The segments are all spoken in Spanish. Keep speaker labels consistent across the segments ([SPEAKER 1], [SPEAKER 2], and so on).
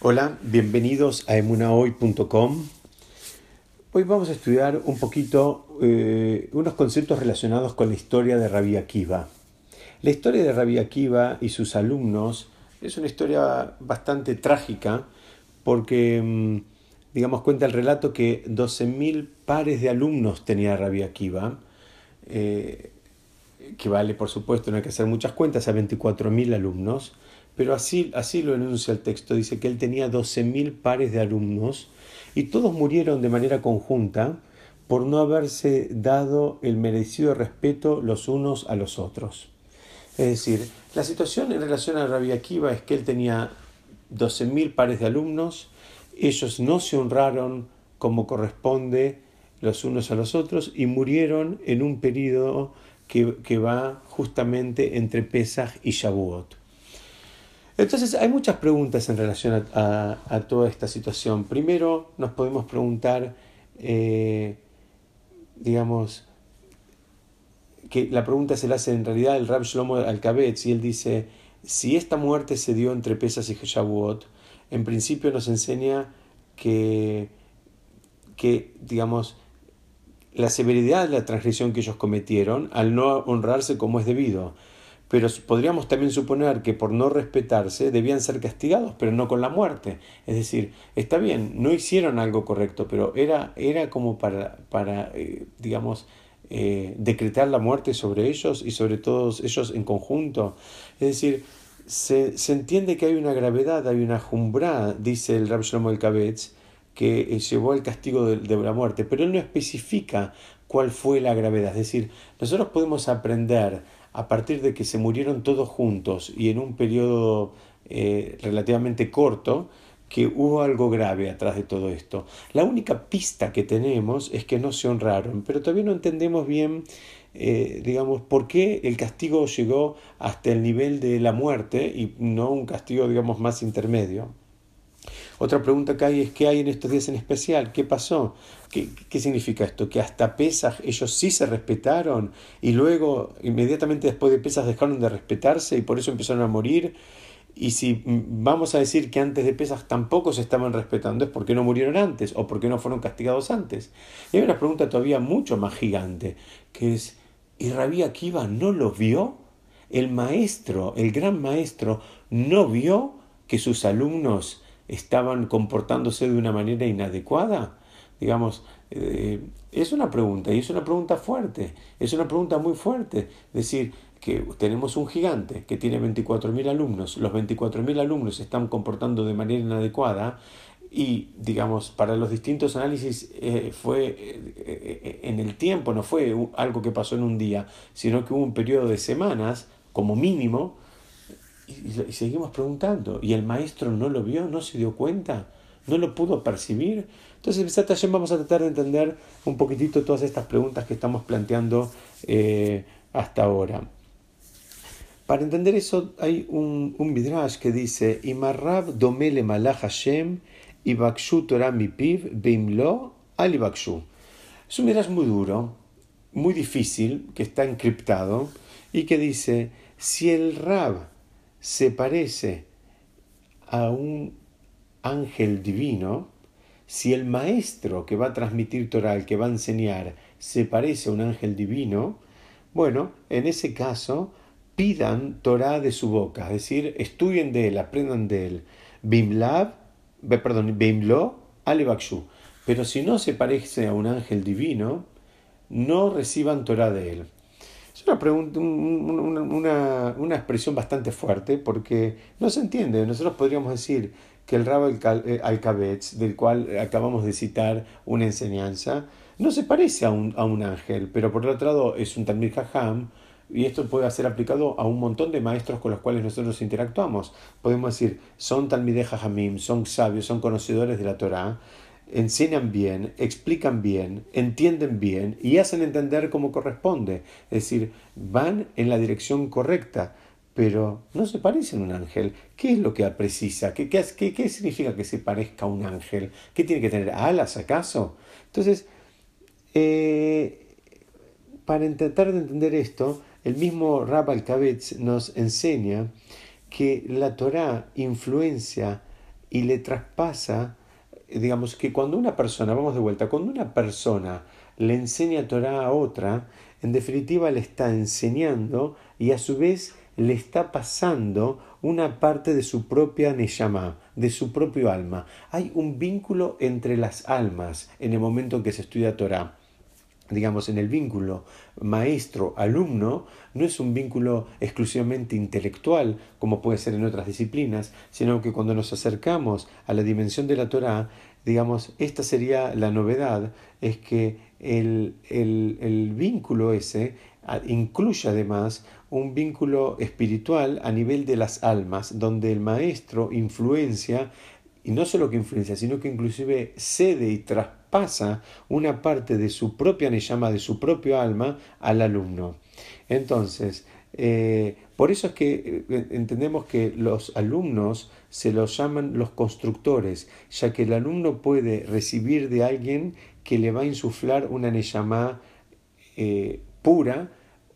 [SPEAKER 1] Hola, bienvenidos a emunahoy.com. Hoy vamos a estudiar un poquito eh, unos conceptos relacionados con la historia de Rabbi Akiva. La historia de Rabbi Akiva y sus alumnos es una historia bastante trágica porque, mm, digamos, cuenta el relato que 12.000 pares de alumnos tenía Rabbi Akiva, eh, que vale, por supuesto, no hay que hacer muchas cuentas, a 24.000 alumnos pero así, así lo enuncia el texto. Dice que él tenía 12.000 pares de alumnos y todos murieron de manera conjunta por no haberse dado el merecido respeto los unos a los otros. Es decir, la situación en relación a Rabbi Akiva es que él tenía 12.000 pares de alumnos, ellos no se honraron como corresponde los unos a los otros y murieron en un periodo que, va justamente entre Pesach y Shavuot. Entonces hay muchas preguntas en relación a, toda esta situación. Primero nos podemos preguntar, eh, digamos, que la pregunta se la hace en realidad el Rab Shlomo Alkabetz y él dice, si esta muerte se dio entre Pesas y Shavuot, en principio nos enseña que, que, digamos, la severidad de la transgresión que ellos cometieron al no honrarse como es debido pero podríamos también suponer que por no respetarse debían ser castigados, pero no con la muerte. Es decir, está bien, no hicieron algo correcto, pero era, era como para, para eh, digamos, eh, decretar la muerte sobre ellos y sobre todos ellos en conjunto. Es decir, se, se entiende que hay una gravedad, hay una jumbra, dice el Rab Shlomo el Kabetz, que eh, llevó al castigo de, de la muerte, pero él no especifica cuál fue la gravedad. Es decir, nosotros podemos aprender a partir de que se murieron todos juntos y en un periodo eh, relativamente corto, que hubo algo grave atrás de todo esto. La única pista que tenemos es que no se honraron, pero todavía no entendemos bien, eh, digamos, por qué el castigo llegó hasta el nivel de la muerte y no un castigo, digamos, más intermedio. Otra pregunta que hay es qué hay en estos días en especial, qué pasó, qué, qué significa esto, que hasta Pesas ellos sí se respetaron y luego inmediatamente después de Pesas dejaron de respetarse y por eso empezaron a morir. Y si vamos a decir que antes de Pesas tampoco se estaban respetando, es porque no murieron antes o porque no fueron castigados antes. Y hay una pregunta todavía mucho más gigante, que es, ¿y Rabí Akiva no lo vio? El maestro, el gran maestro, no vio que sus alumnos estaban comportándose de una manera inadecuada? Digamos, eh, es una pregunta y es una pregunta fuerte, es una pregunta muy fuerte. Es decir, que tenemos un gigante que tiene 24.000 alumnos, los 24.000 alumnos se están comportando de manera inadecuada y, digamos, para los distintos análisis eh, fue eh, en el tiempo, no fue algo que pasó en un día, sino que hubo un periodo de semanas, como mínimo, y, seguimos preguntando. ¿Y el maestro no lo vio? ¿No se dio cuenta? ¿No lo pudo percibir? Entonces, vamos a tratar de entender un poquitito todas estas preguntas que estamos planteando eh, hasta ahora. Para entender eso, hay un, un midrash que dice: domele malach Hashem, Torah. Es un midrash muy duro, muy difícil, que está encriptado y que dice: Si el Rab se parece a un ángel divino, si el maestro que va a transmitir Torah, el que va a enseñar, se parece a un ángel divino, bueno, en ese caso pidan Torah de su boca, es decir, estudien de él, aprendan de él. Bimlab, perdón, Bimlo, Alebakshu. Pero si no se parece a un ángel divino, no reciban Torah de él. Es una, pregunta, una, una, expresión bastante fuerte porque no se entiende. Nosotros podríamos decir que el Rab Al-Kabetz, del cual acabamos de citar una enseñanza, no se parece a un, a un ángel, pero por otro lado es un Talmud Hajam, y esto puede ser aplicado a un montón de maestros con los cuales nosotros interactuamos. Podemos decir, son Talmideh Jajamim, son sabios, son conocedores de la Torah, enseñan bien, explican bien, entienden bien y hacen entender como corresponde. Es decir, van en la dirección correcta, pero no se parecen a un ángel. ¿Qué es lo que precisa? ¿Qué, qué, qué, significa que se parezca a un ángel? ¿Qué tiene que tener? ¿Alas acaso? Entonces, eh, para intentar de entender esto, el mismo Rab al nos enseña que la Torah influencia y le traspasa, digamos que cuando una persona, vamos de vuelta, cuando una persona le enseña Torah a otra, en definitiva le está enseñando y a su vez le está pasando una parte de su propia Neshama, de su propio alma. Hay un vínculo entre las almas en el momento en que se estudia Torah digamos, en el vínculo maestro-alumno, no es un vínculo exclusivamente intelectual, como puede ser en otras disciplinas, sino que cuando nos acercamos a la dimensión de la Torah, digamos, esta sería la novedad, es que el, el vínculo ese incluye además un vínculo espiritual a nivel de las almas, donde el maestro influencia, y no solo que influencia, sino que inclusive cede y traspasa una parte de su propia llama de su propio alma al alumno. Entonces, eh, por eso es que eh, entendemos que los alumnos se los llaman los constructores, ya que el alumno puede recibir de alguien que le va a insuflar una neyamá eh, pura,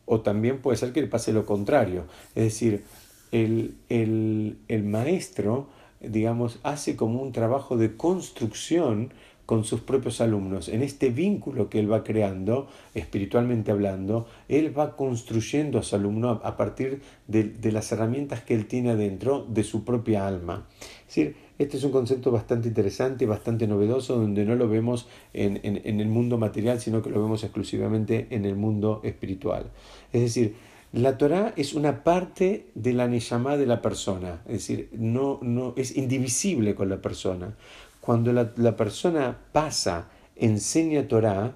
[SPEAKER 1] o también puede ser que le pase lo contrario. Es decir, el, el maestro, digamos, hace como un trabajo de construcción con sus propios alumnos. En este vínculo que él va creando, espiritualmente hablando, él va construyendo a su alumno a partir de, las herramientas que él tiene adentro de su propia alma. Es decir, este es un concepto bastante interesante, bastante novedoso, donde no lo vemos en, el mundo material, sino que lo vemos exclusivamente en el mundo espiritual. Es decir, la Torah es una parte de la Neshama de la persona, es decir, no, no, es indivisible con la persona. Cuando la, persona pasa, enseña Torah,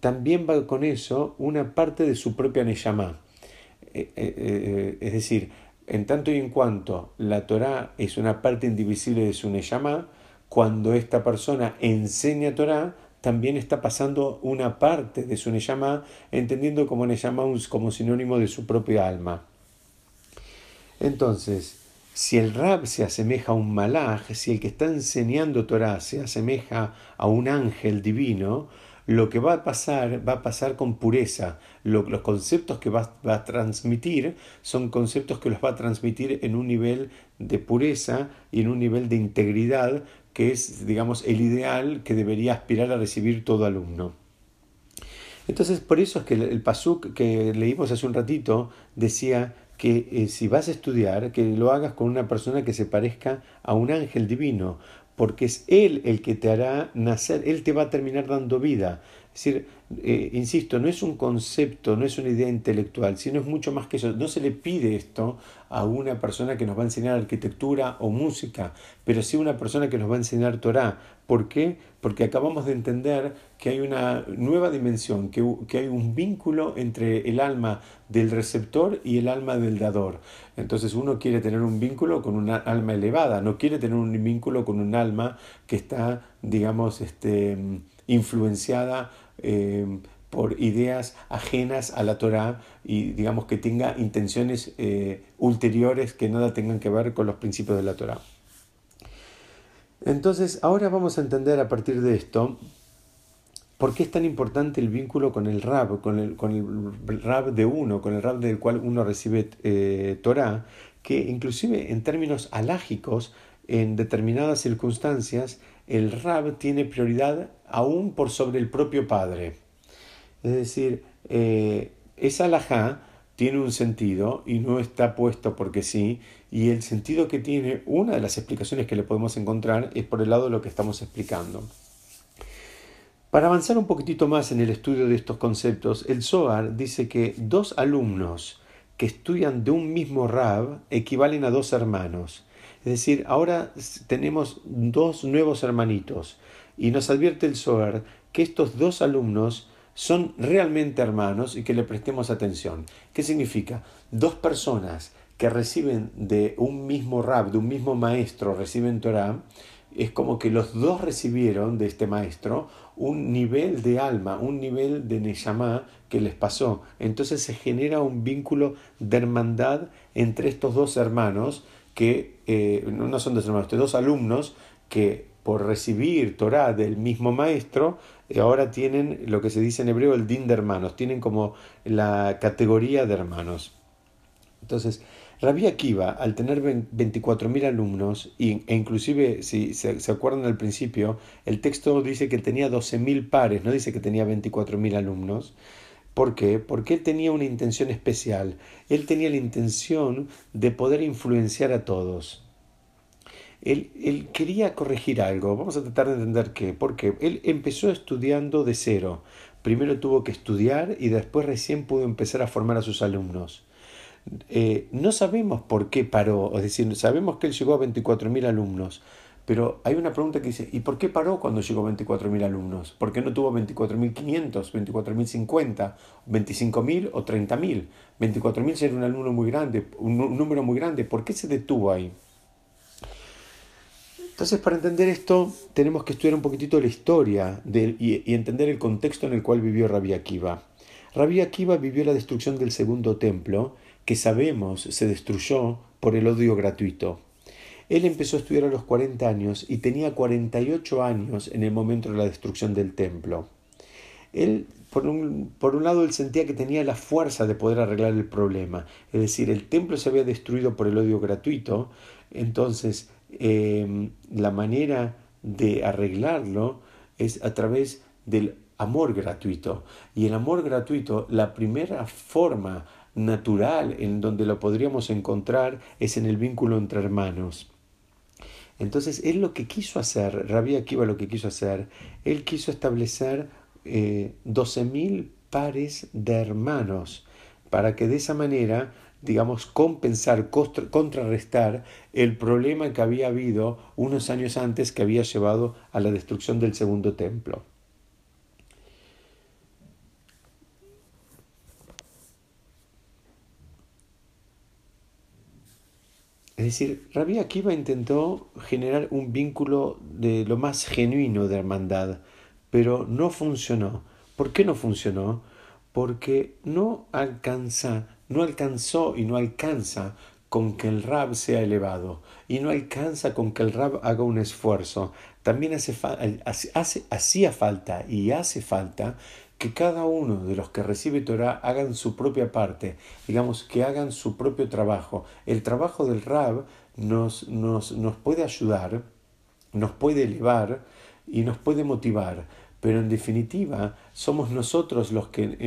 [SPEAKER 1] también va con eso una parte de su propia Neyamá. Eh, eh, eh, es decir, en tanto y en cuanto la Torah es una parte indivisible de su Neyamá, cuando esta persona enseña Torah, también está pasando una parte de su Neyamá, entendiendo como Neyamá como sinónimo de su propia alma. Entonces, si el rab se asemeja a un malaj, si el que está enseñando Torah se asemeja a un ángel divino, lo que va a pasar va a pasar con pureza. los conceptos que va, a transmitir son conceptos que los va a transmitir en un nivel de pureza y en un nivel de integridad que es, digamos, el ideal que debería aspirar a recibir todo alumno. Entonces, por eso es que el, el pasuk que leímos hace un ratito decía que eh, si vas a estudiar, que lo hagas con una persona que se parezca a un ángel divino, porque es Él el que te hará nacer, Él te va a terminar dando vida. Es decir, eh, insisto, no es un concepto, no es una idea intelectual, sino es mucho más que eso. No se le pide esto a una persona que nos va a enseñar arquitectura o música, pero sí a una persona que nos va a enseñar Torah. ¿Por qué? Porque acabamos de entender que hay una nueva dimensión, que, que hay un vínculo entre el alma del receptor y el alma del dador. Entonces uno quiere tener un vínculo con una alma elevada, no quiere tener un vínculo con un alma que está, digamos, este, influenciada eh, por ideas ajenas a la Torah y digamos que tenga intenciones eh, ulteriores que nada tengan que ver con los principios de la Torah. Entonces, ahora vamos a entender a partir de esto por qué es tan importante el vínculo con el Rab, con el, con el Rab de uno, con el Rab del cual uno recibe eh, Torah, que inclusive en términos alágicos, en determinadas circunstancias, el Rab tiene prioridad aún por sobre el propio padre. Es decir, eh, esa alajá tiene un sentido y no está puesto porque sí, y el sentido que tiene, una de las explicaciones que le podemos encontrar es por el lado de lo que estamos explicando. Para avanzar un poquitito más en el estudio de estos conceptos, el Zohar dice que dos alumnos que estudian de un mismo Rab equivalen a dos hermanos. Es decir, ahora tenemos dos nuevos hermanitos y nos advierte el Zohar que estos dos alumnos son realmente hermanos y que le prestemos atención. ¿Qué significa? Dos personas que reciben de un mismo rab, de un mismo maestro, reciben Torah, es como que los dos recibieron de este maestro un nivel de alma, un nivel de Neshama que les pasó. Entonces se genera un vínculo de hermandad entre estos dos hermanos que eh, no son dos hermanos, dos alumnos que por recibir Torah del mismo maestro, eh, ahora tienen lo que se dice en hebreo el din de hermanos, tienen como la categoría de hermanos. Entonces, Rabí Akiva, al tener 24.000 alumnos, e inclusive, si se, acuerdan al principio, el texto dice que tenía 12.000 pares, no dice que tenía 24.000 alumnos. ¿Por qué? Porque él tenía una intención especial. Él tenía la intención de poder influenciar a todos. Él, él, quería corregir algo. Vamos a tratar de entender qué. Porque él empezó estudiando de cero. Primero tuvo que estudiar y después recién pudo empezar a formar a sus alumnos. Eh, no sabemos por qué paró, es decir, sabemos que él llegó a 24.000 alumnos, pero hay una pregunta que dice, ¿y por qué paró cuando llegó a 24.000 alumnos? ¿Por qué no tuvo 24.500, 24.050, 25.000 o 30.000? 24.000 sería un alumno muy grande, un, número muy grande, ¿por qué se detuvo ahí? Entonces, para entender esto, tenemos que estudiar un poquitito la historia y, y, entender el contexto en el cual vivió Rabbi Akiva. Rabbi Akiva vivió la destrucción del segundo templo que sabemos se destruyó por el odio gratuito. Él empezó a estudiar a los 40 años y tenía 48 años en el momento de la destrucción del templo. Él, por un, por un lado, él sentía que tenía la fuerza de poder arreglar el problema. Es decir, el templo se había destruido por el odio gratuito, entonces em, la manera de arreglarlo es a través del amor gratuito. Y el amor gratuito, la primera forma natural en donde lo podríamos encontrar es en el vínculo entre hermanos. Entonces, él lo que quiso hacer, Rabí Akiva lo que quiso hacer, él quiso establecer eh, 12.000 pares de hermanos para que de esa manera, digamos, compensar, contrarrestar el problema que había habido unos años antes que había llevado a la destrucción del segundo templo. Es decir, Rabbi Akiva intentó generar un vínculo de lo más genuino de hermandad, pero no funcionó. ¿Por qué no funcionó? Porque no alcanza, no alcanzó y no alcanza con que el rab sea elevado y no alcanza con que el rab haga un esfuerzo. También hace, hace, hacía falta y hace falta que cada uno de los que recibe Torah hagan su propia parte, digamos que hagan su propio trabajo. El trabajo del Rab nos, nos, nos puede ayudar, nos puede elevar y nos puede motivar, pero en definitiva somos nosotros los que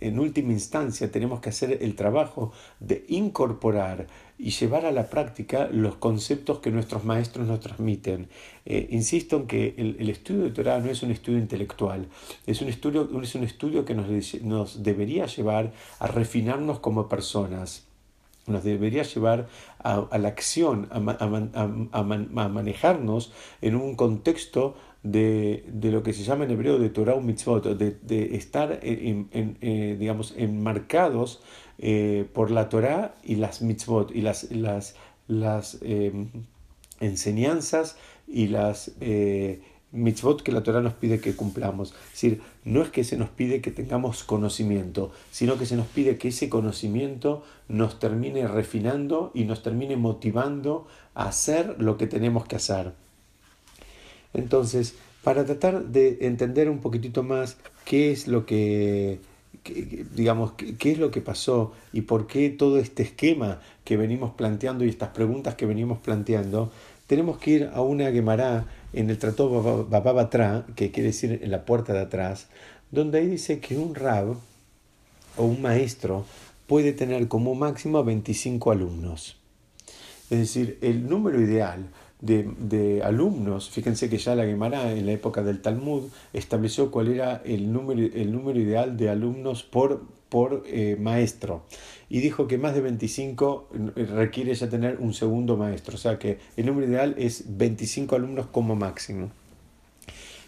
[SPEAKER 1] en, última instancia tenemos que hacer el trabajo de incorporar y llevar a la práctica los conceptos que nuestros maestros nos transmiten. Eh, insisto en que el, estudio de Torah no es un estudio intelectual, es un estudio, es un estudio que nos, nos debería llevar a refinarnos como personas nos debería llevar a, la acción, a, a, manejarnos en un contexto de, de, lo que se llama en hebreo de Torah o mitzvot, de, de estar en, en, eh, digamos, enmarcados eh, por la Torah y las mitzvot y las, las, las em, enseñanzas y las eh, mitzvot que la Torah nos pide que cumplamos. Es decir, no es que se nos pide que tengamos conocimiento, sino que se nos pide que ese conocimiento nos termine refinando y nos termine motivando a hacer lo que tenemos que hacer. Entonces, para tratar de entender un poquitito más qué es lo que, digamos, qué, es lo que pasó y por qué todo este esquema que venimos planteando y estas preguntas que venimos planteando, tenemos que ir a una Gemara en el Tratado Bababatra, que quiere decir en la puerta de atrás, donde ahí dice que un rab o un maestro puede tener como máximo 25 alumnos. Es decir, el número ideal de, alumnos, fíjense que ya la Gemara en la época del Talmud estableció cuál era el número, el número ideal de alumnos por, por eh, maestro. Y dijo que más de 25 eh, requiere ya tener un segundo maestro, o sea que el número ideal es 25 alumnos como máximo.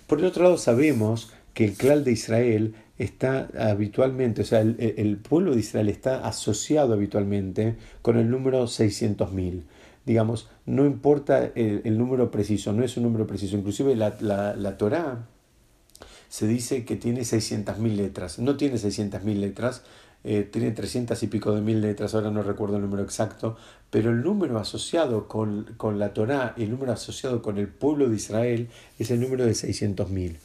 [SPEAKER 1] Por el otro lado sabemos que el clan de Israel está habitualmente, o sea, el, el pueblo de Israel está asociado habitualmente con el número 600.000 digamos, no importa el, número preciso, no es un número preciso. Inclusive la, la, la Torah se dice que tiene 600.000 letras. No tiene 600.000 letras, eh, tiene 300 y pico de mil letras, ahora no recuerdo el número exacto, pero el número asociado con, con la Torah, el número asociado con el pueblo de Israel, es el número de 600.000.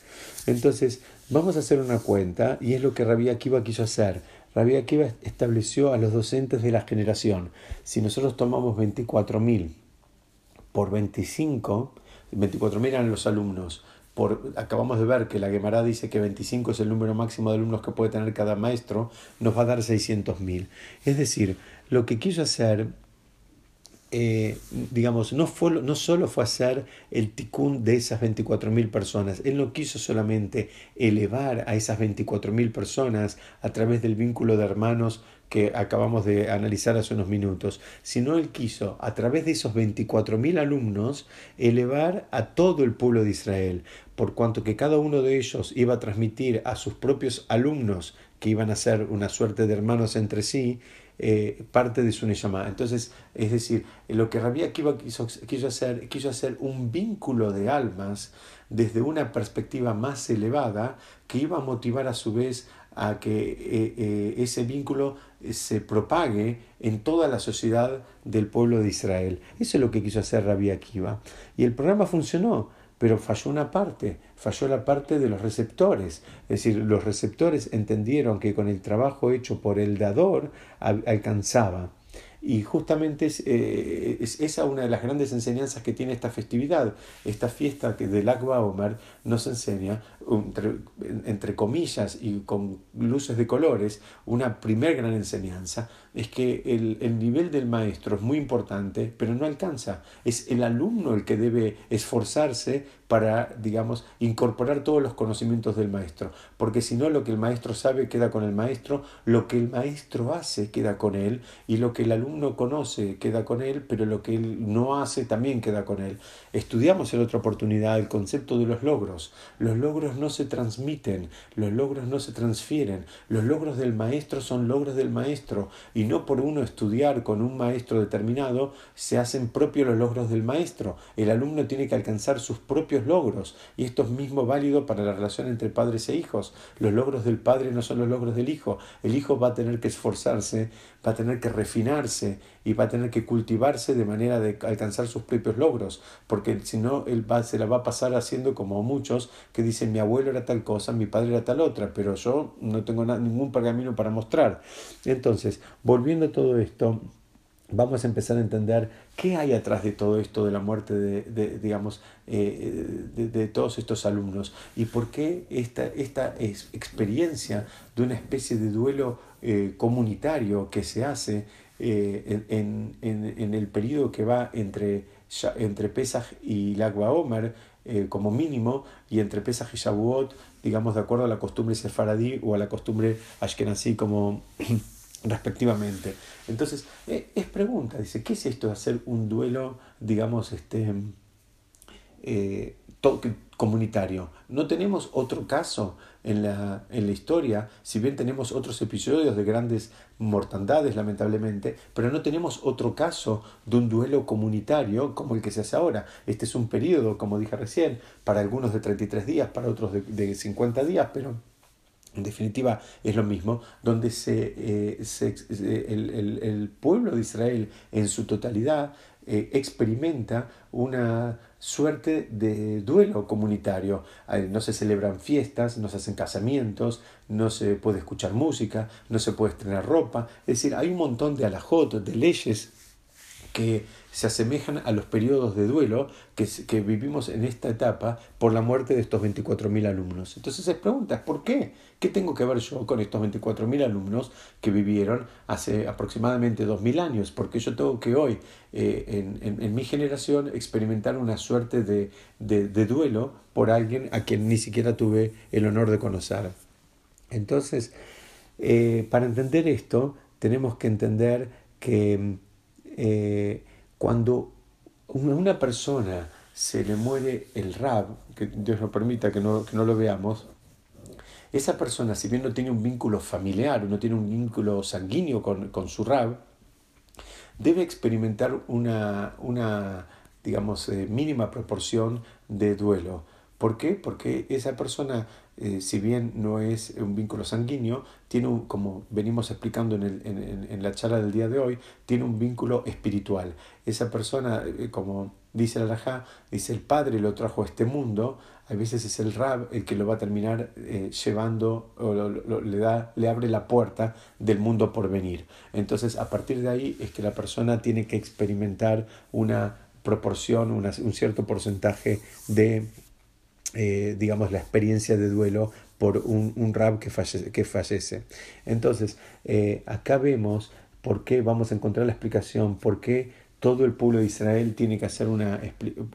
[SPEAKER 1] Entonces, vamos a hacer una cuenta, y es lo que Rabbi Akiva quiso hacer. Rabbi Akiva estableció a los docentes de la generación. Si nosotros tomamos 24.000 por 25, 24.000 eran los alumnos. Por, acabamos de ver que la Gemara dice que 25 es el número máximo de alumnos que puede tener cada maestro, nos va a dar 600.000. Es decir, lo que quiso hacer eh, digamos, no, fue, no solo fue hacer el ticún de esas 24.000 personas, él no quiso solamente elevar a esas 24.000 personas a través del vínculo de hermanos que acabamos de analizar hace unos minutos, sino él quiso, a través de esos 24.000 alumnos, elevar a todo el pueblo de Israel, por cuanto que cada uno de ellos iba a transmitir a sus propios alumnos, que iban a ser una suerte de hermanos entre sí, eh, parte de su Neshama. Entonces, es decir, lo que Rabbi Akiva quiso, quiso, hacer, quiso hacer un vínculo de almas desde una perspectiva más elevada que iba a motivar a su vez a que eh, eh, ese vínculo se propague en toda la sociedad del pueblo de Israel. Eso es lo que quiso hacer Rabbi Akiva. Y el programa funcionó pero falló una parte, falló la parte de los receptores. Es decir, los receptores entendieron que con el trabajo hecho por el dador alcanzaba. Y justamente eh, es, esa una de las grandes enseñanzas que tiene esta festividad, esta fiesta del Akba Omer nos enseña, entre, comillas y con luces de colores, una primer gran enseñanza, es que el, el nivel del maestro es muy importante, pero no alcanza. Es el alumno el que debe esforzarse para, digamos, incorporar todos los conocimientos del maestro. Porque si no, lo que el maestro sabe queda con el maestro, lo que el maestro hace queda con él, y lo que el alumno conoce queda con él, pero lo que él no hace también queda con él. Estudiamos en otra oportunidad el concepto de los logros. Los logros no se transmiten, los logros no se transfieren. Los logros del maestro son logros del maestro, y no por uno estudiar con un maestro determinado se hacen propios los logros del maestro. El alumno tiene que alcanzar sus propios logros, y esto es mismo válido para la relación entre padres e hijos. Los logros del padre no son los logros del hijo. El hijo va a tener que esforzarse, va a tener que refinarse y va a tener que cultivarse de manera de alcanzar sus propios logros, porque si no, él va, se la va a pasar haciendo como muchos que dicen mi abuelo era tal cosa, mi padre era tal otra, pero yo no tengo ningún pergamino para mostrar. Entonces, volviendo a todo esto, vamos a empezar a entender qué hay atrás de todo esto de la muerte de, digamos, eh, de, todos estos alumnos y por qué esta, esta experiencia de una especie de duelo eh, comunitario que se hace eh, en, en, el periodo que va entre, entre Pesach y Lagua Omer, como mínimo, y entre Pesach y Shavuot, digamos, de acuerdo a la costumbre sefaradí o a la costumbre ashkenazí como respectivamente. Entonces, eh, es pregunta, dice, ¿qué es esto de hacer un duelo, digamos, este, eh, comunitario? No tenemos otro caso en la, en la historia, si bien tenemos otros episodios de grandes mortandades, lamentablemente, pero no tenemos otro caso de un duelo comunitario como el que se hace ahora. Este es un periodo, como dije recién, para algunos de 33 días, para otros de, de 50 días, pero en definitiva es lo mismo, donde se, eh, el, pueblo de Israel en su totalidad eh, experimenta una suerte de duelo comunitario. No se celebran fiestas, no se hacen casamientos, no se puede escuchar música, no se puede estrenar ropa. Es decir, hay un montón de alajot, de leyes que se asemejan a los periodos de duelo que, que vivimos en esta etapa por la muerte de estos 24.000 alumnos. Entonces se pregunta, ¿por qué? ¿Qué tengo que ver yo con estos 24.000 alumnos que vivieron hace aproximadamente 2.000 años? Porque yo tengo que hoy, eh, en, en, mi generación, experimentar una suerte de, de, duelo por alguien a quien ni siquiera tuve el honor de conocer. Entonces, eh, para entender esto, tenemos que entender que eh, cuando una persona se le muere el rab, que Dios nos permita que no, que no lo veamos, esa persona, si bien no tiene un vínculo familiar, no tiene un vínculo sanguíneo con, con su rab, debe experimentar una, una digamos, eh, mínima proporción de duelo. ¿Por qué? Porque esa persona, eh, si bien no es un vínculo sanguíneo, tiene un, como venimos explicando en, el, en, la charla del día de hoy, tiene un vínculo espiritual. Esa persona, eh, como dice la Rajá, dice el Padre lo trajo a este mundo, a veces es el Rab el que lo va a terminar eh, llevando o le, da, le abre la puerta del mundo por venir. Entonces, a partir de ahí es que la persona tiene que experimentar una proporción, un cierto porcentaje de, eh, digamos, la experiencia de duelo por un, un rab que fallece, que fallece. Entonces, eh, acá vemos por qué vamos a encontrar la explicación, por qué todo el pueblo de Israel tiene que hacer una,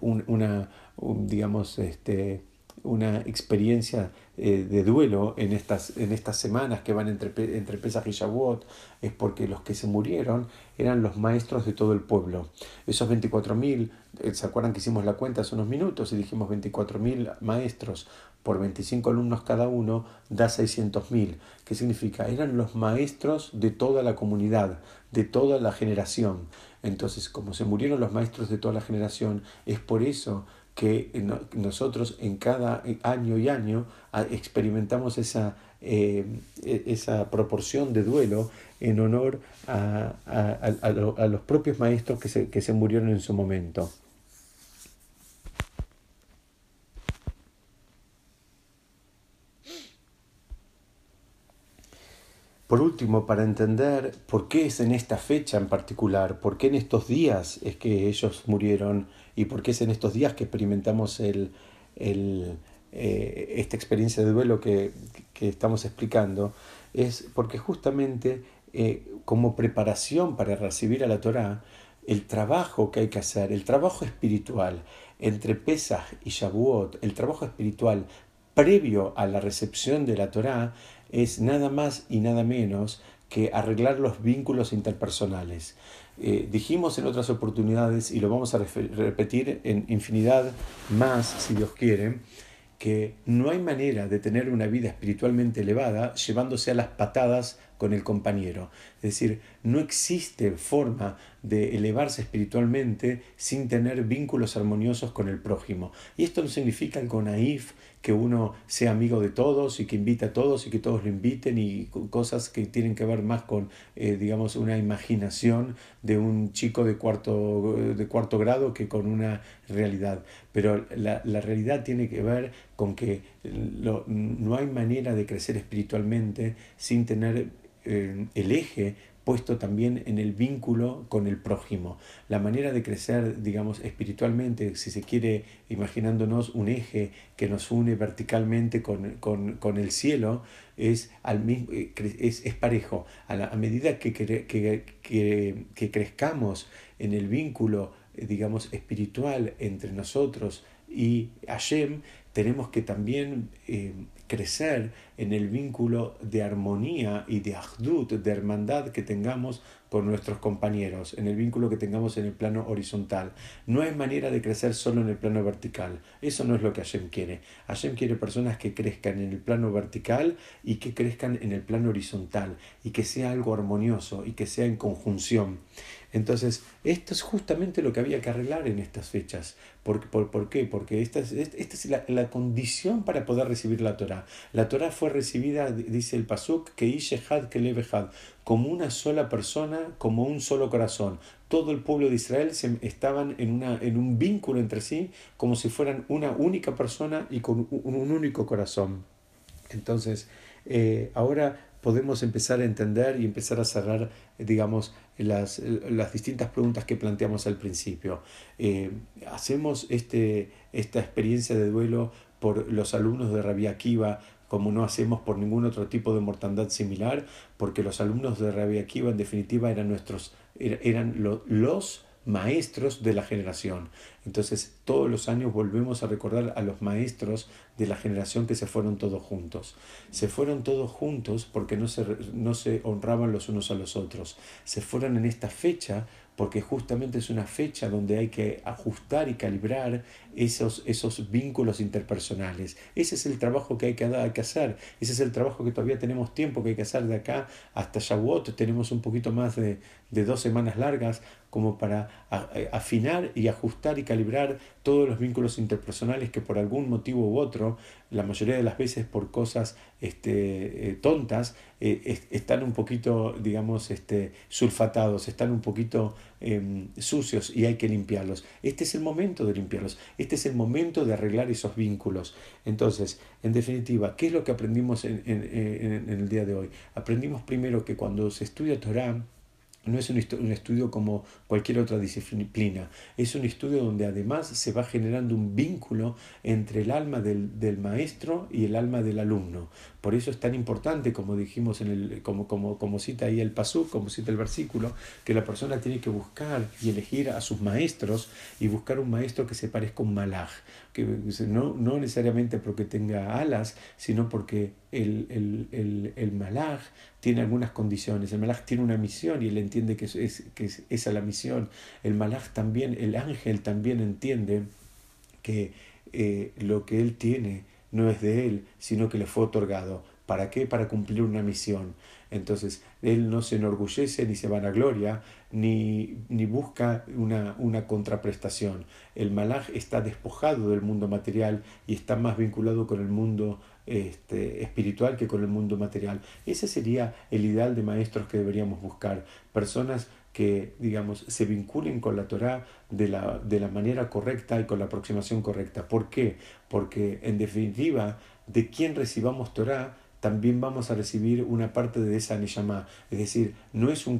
[SPEAKER 1] una digamos, este, una experiencia eh, de duelo en estas, en estas semanas que van entre, entre Pesach y Shavuot, es porque los que se murieron eran los maestros de todo el pueblo. Esos 24.000, eh, ¿se acuerdan que hicimos la cuenta hace unos minutos y dijimos 24.000 maestros por 25 alumnos cada uno da 600.000? ¿Qué significa? Eran los maestros de toda la comunidad, de toda la generación. Entonces, como se murieron los maestros de toda la generación, es por eso que nosotros en cada año y año ah, experimentamos esa, eh, e, esa proporción de duelo en honor a, a, los propios maestros que se, que se murieron en su momento. Por último, para entender por qué es en esta fecha en particular, por qué en estos días es que ellos murieron y por qué es en estos días que experimentamos el, el, eh, esta experiencia de duelo que, que, estamos explicando, es porque justamente eh, como preparación para recibir a la Torá, el trabajo que hay que hacer, el trabajo espiritual entre Pesach y Shavuot, el trabajo espiritual previo a la recepción de la Torá, es nada más y nada menos que arreglar los vínculos interpersonales. Eh, dijimos en otras oportunidades, y lo vamos a repetir en infinidad más, si Dios quiere, que no hay manera de tener una vida espiritualmente elevada llevándose a las patadas con el compañero. Es decir, no existe forma de elevarse espiritualmente sin tener vínculos armoniosos con el prójimo. Y esto no significa algo naif, que uno sea amigo de todos y que invite a todos y que todos lo inviten y cosas que tienen que ver más con, eh, digamos, una imaginación de un chico de cuarto, de cuarto grado que con una realidad. Pero la, la realidad tiene que ver con que no hay manera de crecer espiritualmente sin tener eh, el eje puesto también en el vínculo con el prójimo. La manera de crecer, digamos, espiritualmente, si se quiere, imaginándonos un eje que nos une verticalmente con, el cielo, es, al mismo, eh, es, es parejo. A medida que, que, que, que, crezcamos en el vínculo, eh, digamos, espiritual entre nosotros y Hashem, tenemos que también eh, crecer en el vínculo de armonía y de ahdut, de hermandad que tengamos con nuestros compañeros, en el vínculo que tengamos en el plano horizontal. No hay manera de crecer solo en el plano vertical. Eso no es lo que Hashem quiere. Hashem quiere personas que crezcan en el plano vertical y que crezcan en el plano horizontal y que sea algo armonioso y que sea en conjunción. Entonces, esto es justamente lo que había que arreglar en estas fechas. ¿Por, por, qué? Porque esta es, esta es la, la, condición para poder recibir la Torah. La Torah fue recibida, dice el Pasuk, que Ishehad Kelevehad, como una sola persona, como un solo corazón. Todo el pueblo de Israel se, estaban en, una, en un vínculo entre sí, como si fueran una única persona y con un, un único corazón. Entonces, eh, ahora podemos empezar a entender y empezar a cerrar, digamos, las, las distintas preguntas que planteamos al principio. Eh, hacemos este, esta experiencia de duelo por los alumnos de Rabia Akiva, como no hacemos por ningún otro tipo de mortandad similar, porque los alumnos de Rabia Akiva en definitiva eran nuestros eran los maestros de la generación. Entonces todos los años volvemos a recordar a los maestros de la generación que se fueron todos juntos. Se fueron todos juntos porque no se, no se honraban los unos a los otros. Se fueron en esta fecha porque justamente es una fecha donde hay que ajustar y calibrar esos, esos vínculos interpersonales. Ese es el trabajo que hay que, hacer, ese es el trabajo que todavía tenemos tiempo que hay que hacer de acá hasta Shavuot, tenemos un poquito más de, de dos semanas largas como para afinar y ajustar y calibrar todos los vínculos interpersonales que por algún motivo u otro, la mayoría de las veces por cosas este, eh, tontas, eh, están un poquito, digamos, este, sulfatados, están un poquito em, sucios y hay que limpiarlos. Este es el momento de limpiarlos, este es el momento de arreglar esos vínculos. Entonces, en definitiva, ¿qué es lo que aprendimos en, en el día de hoy? Aprendimos primero que cuando se estudia Torah, no es un, estudio como cualquier otra disciplina, es un estudio donde además se va generando un vínculo entre el alma del, maestro y el alma del alumno. Por eso es tan importante, como dijimos, en el, como, como, como cita ahí el pasú, como cita el versículo, que la persona tiene que buscar y elegir a sus maestros y buscar un maestro que se parezca a un malaj, que no, no necesariamente porque tenga alas, sino porque el, el, el, el malaj tiene algunas condiciones. El malaj tiene una misión y él entiende que es, es esa la misión. El malaj también, el ángel también entiende que eh, lo que él tiene no es de él, sino que le fue otorgado. ¿Para qué? Para cumplir una misión. Entonces, él no se enorgullece ni se vanagloria, ni, ni busca una, una contraprestación. El malaj está despojado del mundo material y está más vinculado con el mundo este, espiritual que con el mundo material. Ese sería el ideal de maestros que deberíamos buscar, personas que, digamos, se vinculen con la Torah de la, de la manera correcta y con la aproximación correcta. ¿Por qué? Porque, en definitiva, de quien recibamos Torah también vamos a recibir una parte de esa Neshama. Es decir, no es un,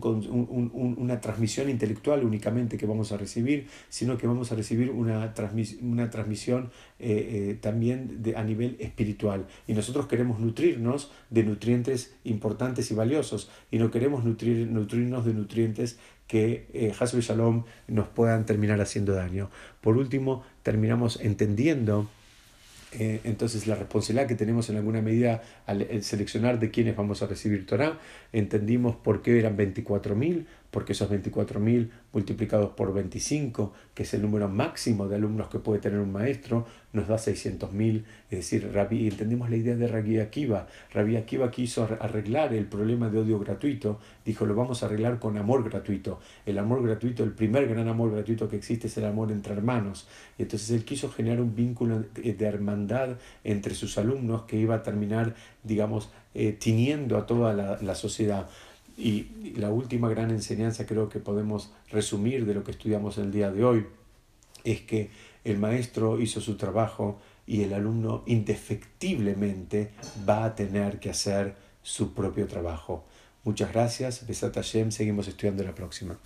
[SPEAKER 1] una transmisión intelectual únicamente que vamos a recibir, sino que vamos a recibir una, una transmisión eh, eh, también de, a nivel espiritual. Y nosotros queremos nutrirnos de nutrientes importantes y valiosos, y no queremos nutrir, nutrirnos de nutrientes que eh, y Shalom nos puedan terminar haciendo daño. Por último, terminamos entendiendo eh, entonces la responsabilidad que tenemos en alguna medida al, seleccionar de quiénes vamos a recibir Torah, entendimos por qué eran 24.000, porque esos 24.000 multiplicados por 25, que es el número máximo de alumnos que puede tener un maestro, nos da 600.000. Es decir, Rabbi, entendimos la idea de Rabbi Akiva. Rabbi Akiva quiso arreglar el problema de odio gratuito. Dijo, lo vamos a arreglar con amor gratuito. El amor gratuito, el primer gran amor gratuito que existe es el amor entre hermanos. Y entonces él quiso generar un vínculo de hermandad entre sus alumnos que iba a terminar, digamos, eh, tiñendo a toda la, la sociedad. Y la última gran enseñanza creo que podemos resumir de lo que estudiamos el día de hoy es que el maestro hizo su trabajo y el alumno indefectiblemente va a tener que hacer su propio trabajo. Muchas gracias. Besat Hashem. Seguimos estudiando la próxima.